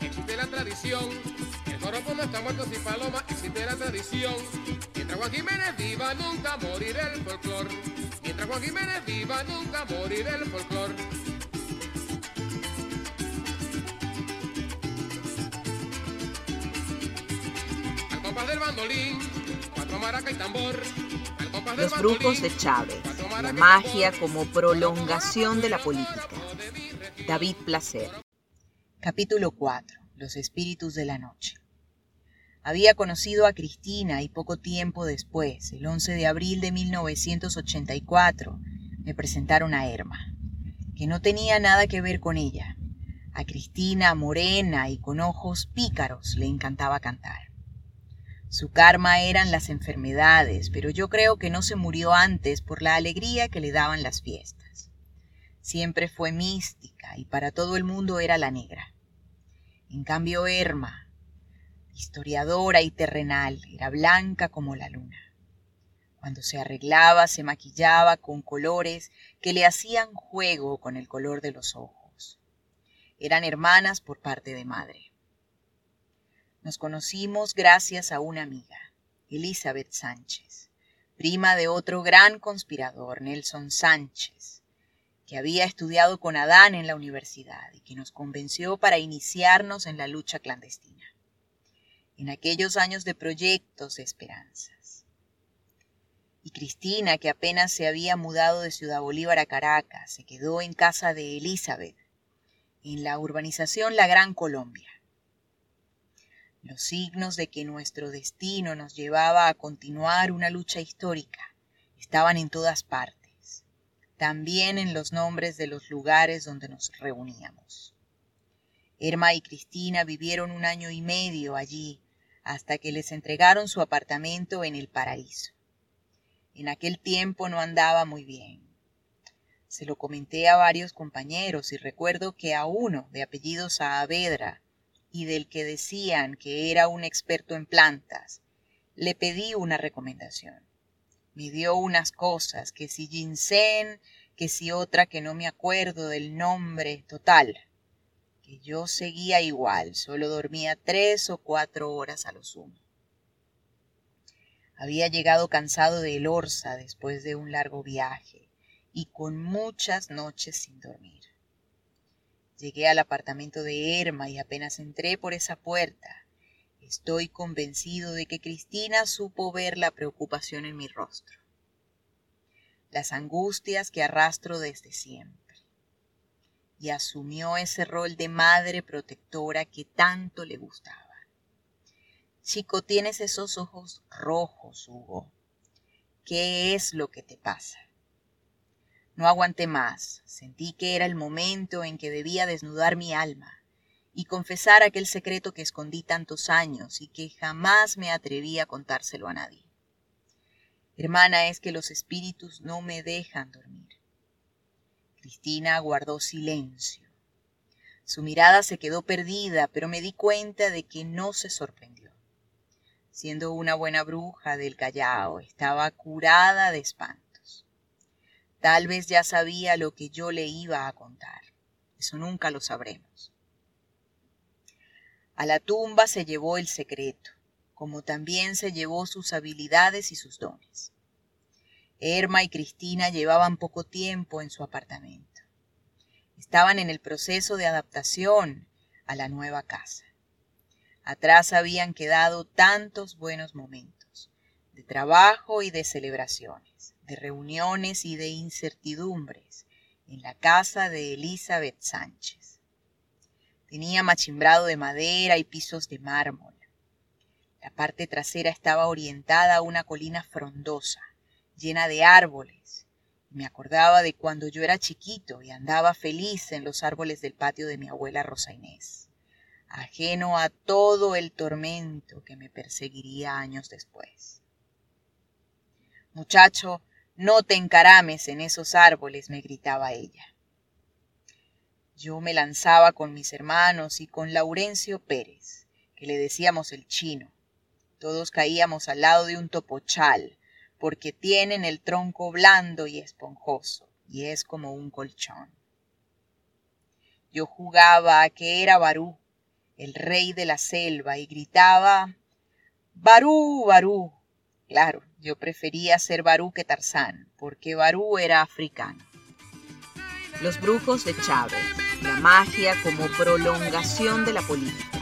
existe la tradición. El joropo no está muerto sin paloma, existe la tradición. Mientras Juan Jiménez viva, nunca morirá el folclor. Mientras Juan Jiménez viva, nunca morirá el folclor. Al compás del bandolín, cuatro maracas y tambor. Al compás del Los brujos bandolín, de Chávez, la magia como prolongación de la política. David Placer. Capítulo 4. Los espíritus de la noche. Había conocido a Cristina y poco tiempo después, el 11 de abril de 1984, me presentaron a Erma, que no tenía nada que ver con ella. A Cristina, morena y con ojos pícaros, le encantaba cantar. Su karma eran las enfermedades, pero yo creo que no se murió antes por la alegría que le daban las fiestas. Siempre fue mística y para todo el mundo era la negra. En cambio, Erma, historiadora y terrenal, era blanca como la luna. Cuando se arreglaba, se maquillaba con colores que le hacían juego con el color de los ojos. Eran hermanas por parte de madre. Nos conocimos gracias a una amiga, Elizabeth Sánchez, prima de otro gran conspirador, Nelson Sánchez, que había estudiado con Adán en la universidad y que nos convenció para iniciarnos en la lucha clandestina, en aquellos años de proyectos de esperanzas. Y Cristina, que apenas se había mudado de Ciudad Bolívar a Caracas, se quedó en casa de Elizabeth, en la urbanización La Gran Colombia. Los signos de que nuestro destino nos llevaba a continuar una lucha histórica estaban en todas partes, también en los nombres de los lugares donde nos reuníamos. Irma y Cristina vivieron un año y medio allí hasta que les entregaron su apartamento en el paraíso. En aquel tiempo no andaba muy bien. Se lo comenté a varios compañeros y recuerdo que a uno de apellido Saavedra y del que decían que era un experto en plantas, le pedí una recomendación. Me unas cosas, que si ginseng, que si otra que no me acuerdo del nombre total, que yo seguía igual, solo dormía tres o cuatro horas a lo sumo. Había llegado cansado de Elorza después de un largo viaje y con muchas noches sin dormir. Llegué al apartamento de Erma y apenas entré por esa puerta, estoy convencido de que Cristina supo ver la preocupación en mi rostro, las angustias que arrastro desde siempre, y asumió ese rol de madre protectora que tanto le gustaba. Chico, tienes esos ojos rojos, Hugo. ¿Qué es lo que te pasa? No aguanté más, sentí que era el momento en que debía desnudar mi alma y confesar aquel secreto que escondí tantos años y que jamás me atreví a contárselo a nadie. Hermana, es que los espíritus no me dejan dormir. Cristina guardó silencio. Su mirada se quedó perdida, pero me di cuenta de que no se sorprendió. Siendo una buena bruja del Callao, estaba curada de espantos. Tal vez ya sabía lo que yo le iba a contar. Eso nunca lo sabremos. A la tumba se llevó el secreto, como también se llevó sus habilidades y sus dones. Erma y Cristina llevaban poco tiempo en su apartamento. Estaban en el proceso de adaptación a la nueva casa. Atrás habían quedado tantos buenos momentos, de trabajo y de celebraciones, de reuniones y de incertidumbres, en la casa de Elizabeth Sánchez. Tenía machimbrado de madera y pisos de mármol. La parte trasera estaba orientada a una colina frondosa, llena de árboles. Me acordaba de cuando yo era chiquito y andaba feliz en los árboles del patio de mi abuela Rosa Inés, ajeno a todo el tormento que me perseguiría años después. Muchacho, no te encarames en esos árboles, me gritaba ella. Yo me lanzaba con mis hermanos y con Laurencio Pérez, que le decíamos el chino. Todos caíamos al lado de un topochal, porque tienen el tronco blando y esponjoso, y es como un colchón. Yo jugaba a que era Barú, el rey de la selva, y gritaba, Barú, Barú. Claro, yo prefería ser Barú que Tarzán, porque Barú era africano. Los brujos de Chávez, la magia como prolongación de la política.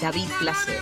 David Placer.